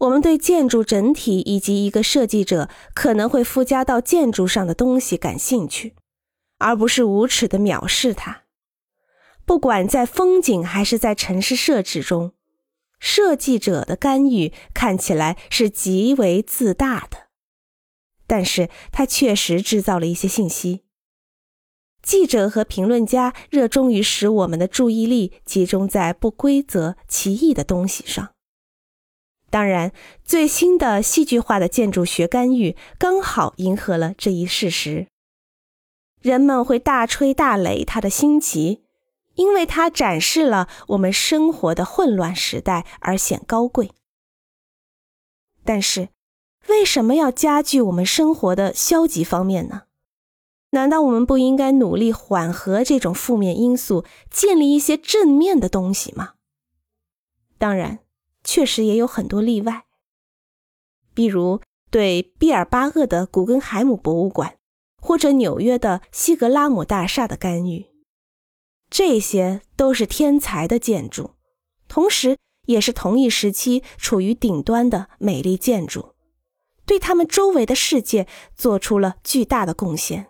我们对建筑整体以及一个设计者可能会附加到建筑上的东西感兴趣，而不是无耻的藐视它。不管在风景还是在城市设置中，设计者的干预看起来是极为自大的，但是他确实制造了一些信息。记者和评论家热衷于使我们的注意力集中在不规则、奇异的东西上。当然，最新的戏剧化的建筑学干预刚好迎合了这一事实。人们会大吹大擂他的新奇，因为他展示了我们生活的混乱时代而显高贵。但是，为什么要加剧我们生活的消极方面呢？难道我们不应该努力缓和这种负面因素，建立一些正面的东西吗？当然。确实也有很多例外，比如对毕尔巴鄂的古根海姆博物馆，或者纽约的西格拉姆大厦的干预，这些都是天才的建筑，同时也是同一时期处于顶端的美丽建筑，对他们周围的世界做出了巨大的贡献。